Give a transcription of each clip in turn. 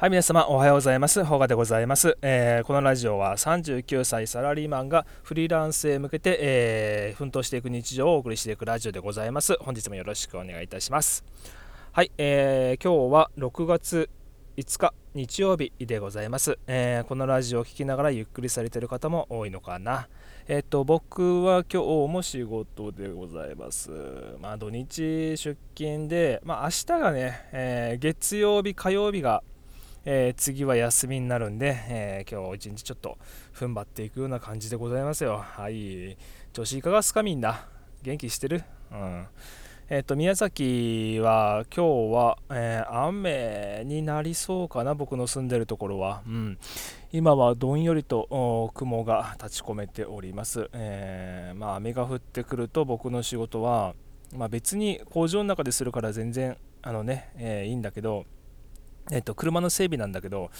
はい、皆様おはようございます。ほがでございます、えー、このラジオは39歳サラリーマンがフリーランスへ向けて、えー、奮闘していく日常をお送りしていくラジオでございます。本日もよろしくお願いいたします。はい、えー、今日は6月5日日曜日でございます、えー、このラジオを聴きながらゆっくりされている方も多いのかな。えっ、と、僕は今日も仕事でございます。まあ、土日出勤で、まあ、明日がね、え、月曜日、火曜日がえー、次は休みになるんで、えー、今日一日ちょっと踏ん張っていくような感じでございますよ。はい。調子いかがすかみんな？元気してる？うん。えっ、ー、と、宮崎は今日は、え雨になりそうかな、僕の住んでるところは。うん。今はどんよりと雲が立ち込めております。えまあ、雨が降ってくると僕の仕事は、まあ、別に工場の中でするから全然あのね、えいいんだけど、えっと、車の整備なんだけど、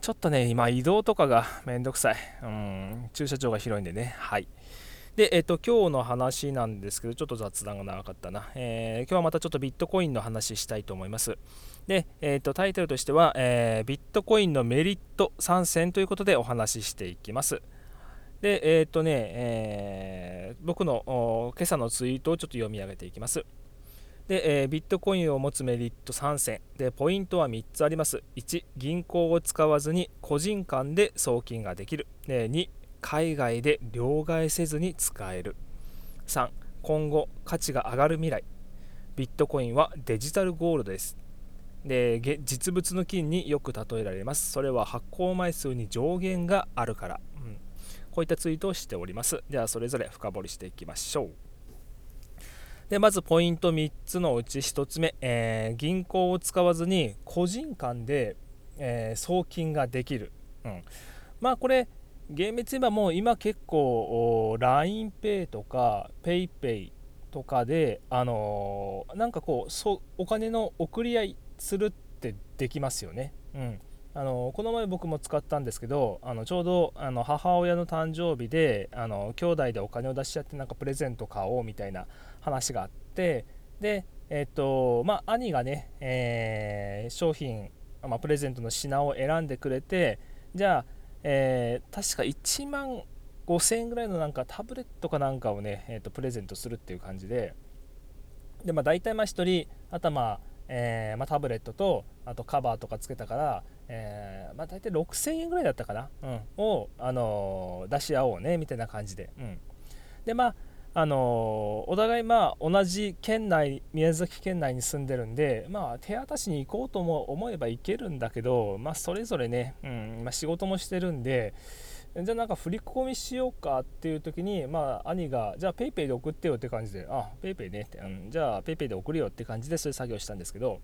ちょっとね、今移動とかがめんどくさい。うん、駐車場が広いんでね。はい。で、えっと、今日の話なんですけど、ちょっと雑談が長かったな。えー、今日はまたちょっとビットコインの話したいと思います。で、えっと、タイトルとしては、えー、ビットコインのメリット参戦ということでお話ししていきます。で、えっとね、えー、僕の今朝のツイートをちょっと読み上げていきます。で、えー、ビットコインを持つメリット3選。でポイントは3つあります。1銀行を使わずに個人間で送金ができる。で2海外で両替せずに使える。3今後価値が上がる未来。ビットコインはデジタルゴールドです。で実物の金によく例えられます。それは発行枚数に上限があるから、うん、こういったツイートをしております。ではそれぞれ深掘りしていきましょう。でまずポイント3つのうち1つ目、えー、銀行を使わずに個人間で、えー、送金ができる、うん、まあこれ厳密に言えばもう今結構 LINEPay とか PayPay とかで、あのー、なんかこうそお金の送り合いするってできますよね。うん。あのこの前僕も使ったんですけどあのちょうどあの母親の誕生日であの兄弟でお金を出し合ってなんかプレゼント買おうみたいな話があってでえっ、とまあ兄がね、えー、商品、まあ、プレゼントの品を選んでくれてじゃあ、えー、確か1万5000円ぐらいのなんかタブレットかなんかをね、えーと、プレゼントするっていう感じで。で、まあ、大体まあ1人頭、えーまあ、タブレットとあとカバーとかつけたから、えーまあ、大体6000円ぐらいだったかな、うん、を、あのー、出し合おうねみたいな感じで、うん、でまああのお互いまあ同じ県内宮崎県内に住んでるんでまあ手渡しに行こうとも思えば行けるんだけどまあそれぞれね、うん。まあ、仕事もしてるんでじゃあなんか振り込みしようかっていう時にまあ兄がじゃあ PayPay で送ってよって感じであ PayPay ねって、うん、じゃあ PayPay で送るよって感じでそういう作業したんですけど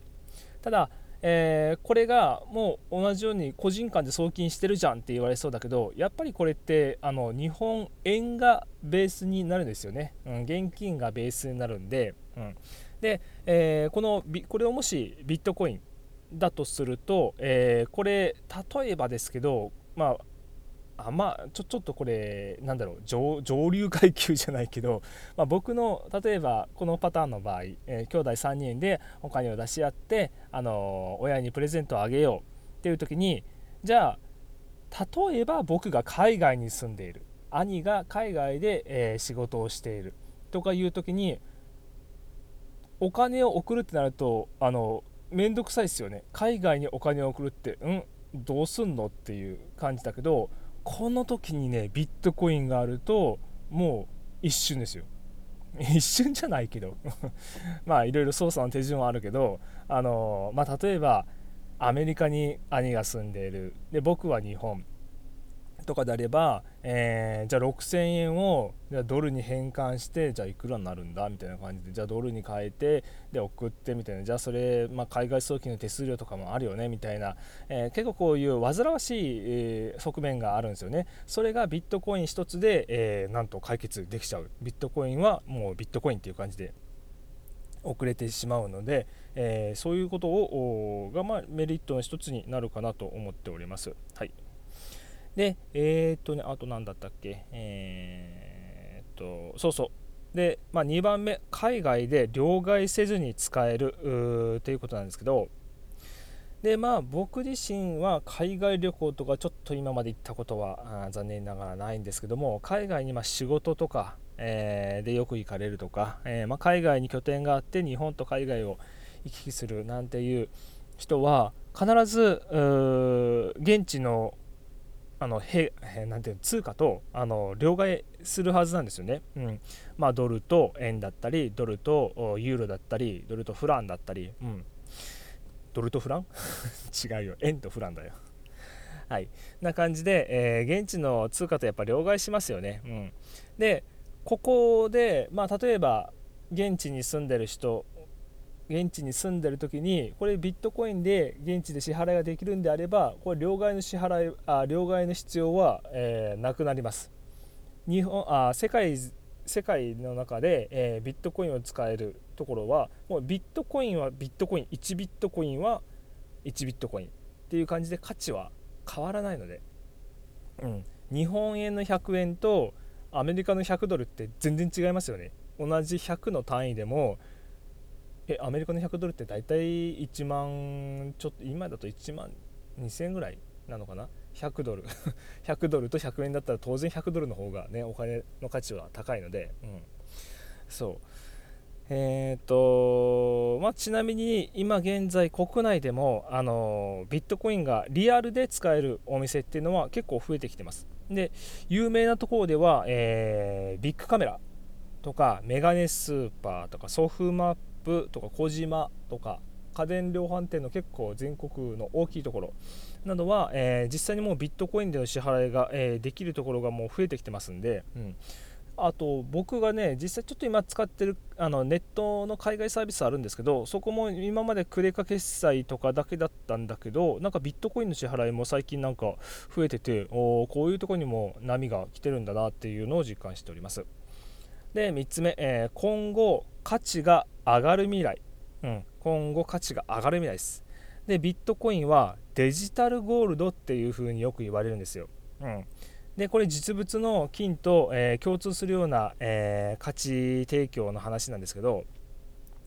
ただえー、これがもう同じように個人間で送金してるじゃんって言われそうだけどやっぱりこれってあの日本円がベースになるんですよね、うん、現金がベースになるんで、うん、で、えー、このこれをもしビットコインだとすると、えー、これ例えばですけどまああまあちょちょっとこれなんだろう上流階級じゃないけど、まあ、僕の例えばこのパターンの場合、えー、兄弟3人でお金を出し合って、あのー、親にプレゼントをあげよう。っていう時にじゃあ例えば僕が海外に住んでいる。兄が海外で、えー、仕事をしている。とかいう時にお金を送るってなるとあの面倒くさいですよね。海外にお金を送るってうん？どうすんの？っていう感じだけどこの時にねビットコインがあるともう一瞬ですよ。一瞬じゃないけど。まあいろいろ操作の手順はあるけどあのまあ例えばアメリカに兄が住んでいる。で僕は日本。とかであれば、えー、じゃあ6000円をじゃドルに変換してじゃあいくらになるんだみたいな感じでじゃあドルに変えてで送ってみたいなじゃあそれ、まあ、海外送金の手数料とかもあるよねみたいな、えー、結構こういう煩わしい、えー、側面があるんですよね。それがビットコイン1つで、え、なんと解決できちゃう。ビットコインはもうビットコインっていう感じで遅れてしまうので、えー、そういうことをが、まあ、メリットの一つになるかなと思っております。はい。で、えー、っとね、あと何だったっけ、えー、っと、そうそう。で、まあ、2番目、海外で両替せずに使えるということなんですけど、でまあ僕自身は海外旅行とかちょっと今まで行ったことは残念ながらないんですけども海外にま仕事とか、えー、でよく行かれるとか、えー、ま、海外に拠点があって日本と海外を行き来するなんていう人は必ず現地のあのへなんていう通貨とあの両替するはずなんですよね。うん。まあ、ドルと円だったりドルとユーロだったりドルとフランだったり、うん、ドルとフラン？違うよ。円とフランだよ。はい、な感じで、えー、現地の通貨とやっぱ両替しますよね。うん、でここで、まあ、例えば現地に住んでる人現地に住んでる時にこれビットコインで現地で支払いができるんであればこれ両替の支払いあ両替の必要は、えー、なくなります。日本あ世界世界の中で、えー、ビットコインを使えるところはもうビットコインはビットコイン1ビットコインは1ビットコイン。っていう感じで価値は変わらないので、うん、日本円の100円とアメリカの100ドルって全然違いますよね。同じ100の単位でもえアメリカの100ドルって大体1万ちょっと今だと1万2000円ぐらいなのかな？100ドル。100ドルと100円だったら当然100ドルの方がねお金の価値は高いので、うん、そう。えーとまあ、ちなみに今現在国内でもあのビットコインがリアルで使えるお店っていうのは結構増えてきてます。で有名なところでは、えー、ビッグカメラとかメガネスーパーとかソフマップとか小島とか家電量販店の結構全国の大きいところなどは、えー、実際にもうビットコインでの支払いが、えー、できるところがもう増えてきてますんで、うん、あと僕がね実際ちょっと今使ってるあのネットの海外サービスあるんですけどそこも今までクレカ決済とかだけだったんだけどなんかビットコインの支払いも最近なんか増えてておこういうところにも波が来てるんだなっていうのを実感しております。で3つ目、えー、今後価値が上がる未来、うん、今後価値が上がる未来です。でビットコインはデジタルゴールドっていう風によく言われるんですよ、うん、でこれ実物の金と、えー、共通するような、えー、価値提供の話なんですけど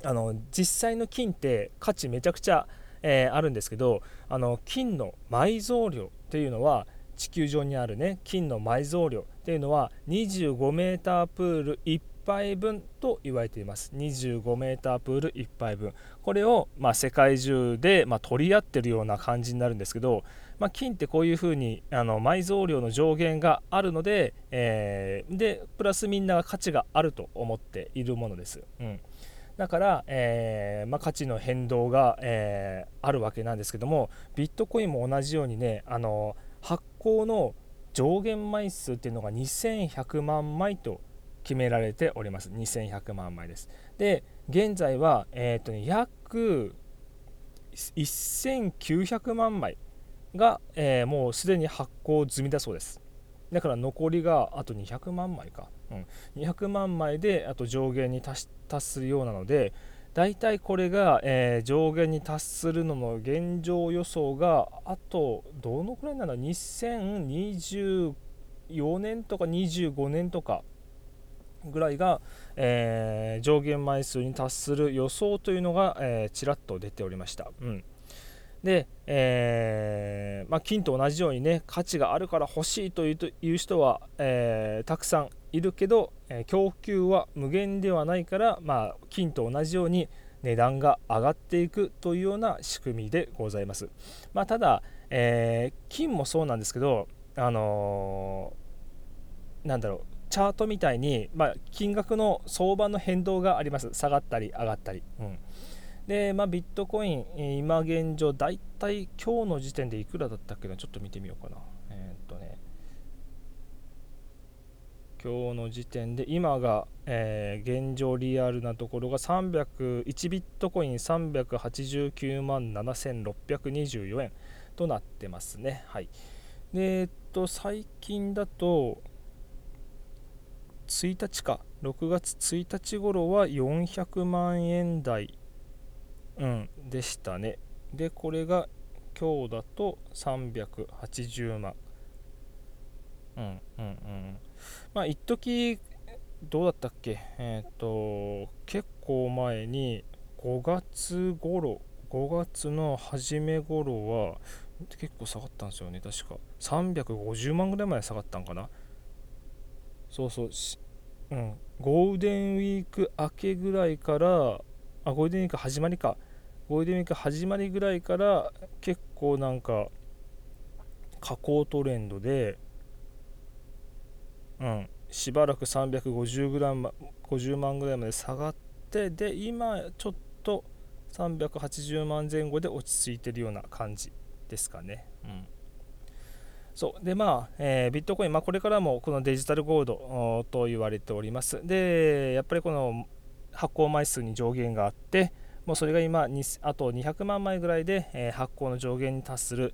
あの実際の金って価値めちゃくちゃ、えー、あるんですけどあの金の埋蔵量っていうのは地球上にあるね金の埋蔵量っていうのは 25m プール1杯分と言われています。25m プール1杯分。これを、ま、世界中で、ま、取り合ってるような感じになるんですけど、まあ、金ってこういうふうにあの埋蔵量の上限があるので,、えー、でプラスみんなが価値があると思っているものです。うん。だから、えー、まあ、価値の変動が、えー、あるわけなんですけどもビットコインも同じようにねあの発行の上限枚数っていうのが2100万枚と決められております。2100万枚です。で現在は、えーとね、約1900万枚が、えー、もうすでに発行済みだそうです。だから残りがあと200万枚か、うん、200万枚であと上限に達するようなので大体これが、えー、上限に達するのの現状予想があとどのくらいなの2024年とか25年とかぐらいが、えー、上限枚数に達する予想というのが、えー、ちらっと出ておりました。うんで、えー、まあ、金と同じようにね価値があるから欲しいという人は、えー、たくさんいるけど、え、供給は無限ではないから、まあ、金と同じように値段が上がっていくというような仕組みでございます。まあ、ただ、え金もそうなんですけど、あのなんだろうチャートみたいに、まあ、金額の相場の変動があります。下がったり上がったり、うん、で、まあ、ビットコイン今現状だいたい今日の時点でいくらだったっけな？ちょっと見てみようかな。えー、っとね。今日の時点で今が、えー、現状リアルなところが301ビットコイン389万7624円となってますね。はい。でえっと最近だと1日か。6月1日頃は400万円台、うん、でしたね。でこれが今日だと380万。うんうんうん。まあ一時どうだったっけ？えっ、ー、と結構前に5月頃5月の初め頃は結構下がったんですよね確か。350万ぐらいまで下がったんかな？そうそう。うん。ゴールデンウィーク明けぐらいからあゴールデンウィーク始まりか。ゴールデンウィーク始まりぐらいから結構なんか下降トレンドでうんしばらく350グラム50万ぐらいまで下がってで今ちょっと380万前後で落ち着いてるような感じですかね。うんそうでまあ、えー、ビットコイン、まあ、これからもこのデジタルゴールドと言われております。で、やっぱりこの発行枚数に上限があって、もうそれが今、あと200万枚ぐらいで、え、発行の上限に達する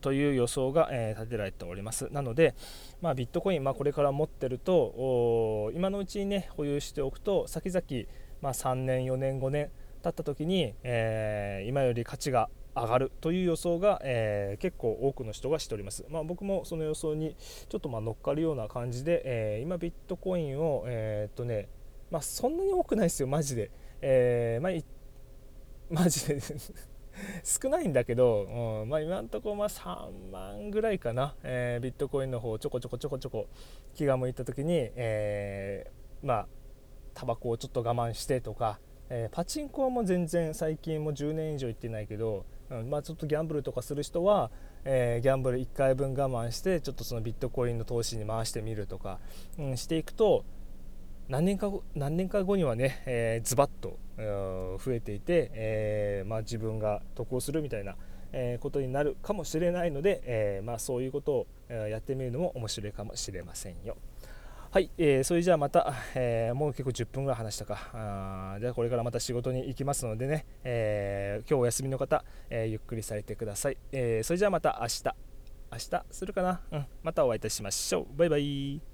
という予想が、え、立てられております。なので、まあ、ビットコイン、まあ、これから持ってると、今のうちに、ね、保有しておくと、先々、まあ、3年、4年、5年経った時に、えー、今より価値が上がるという予想が、えー、結構多くの人がしております。まあ、僕もその予想にちょっとま乗っかるような感じで、えー、今ビットコインを、えー、っとね、まあ、そんなに多くないですよ、マジで。えまあ、マジで。少ないんだけど、うんまあ、今のところま3万ぐらいかな、えー、ビットコインの方ちょこちょこちょこちょこ気が向いた時に、えー、まあタバコをちょっと我慢してとか、えー、パチンコはもう全然最近も10年以上行ってないけど、うんまあ、ちょっとギャンブルとかする人は、えー、ギャンブル1回分我慢してちょっとそのビットコインの投資に回してみるとか、うん、していくと何年か何年か後にはね、えー、ズバッと増えていて、えー、まあ、自分が得をするみたいな、えことになるかもしれないので、えまあ、そういうことをやってみるのも面白いかもしれませんよ。はい、えー、それじゃあまた、えー、もう結構10分ぐらい話したか。じゃあこれからまた仕事に行きますのでね、えー、今日お休みの方、えゆっくりされてください、えそれじゃあまた明日。明日するかな、うん、またお会いいたしましょう。バイバイ。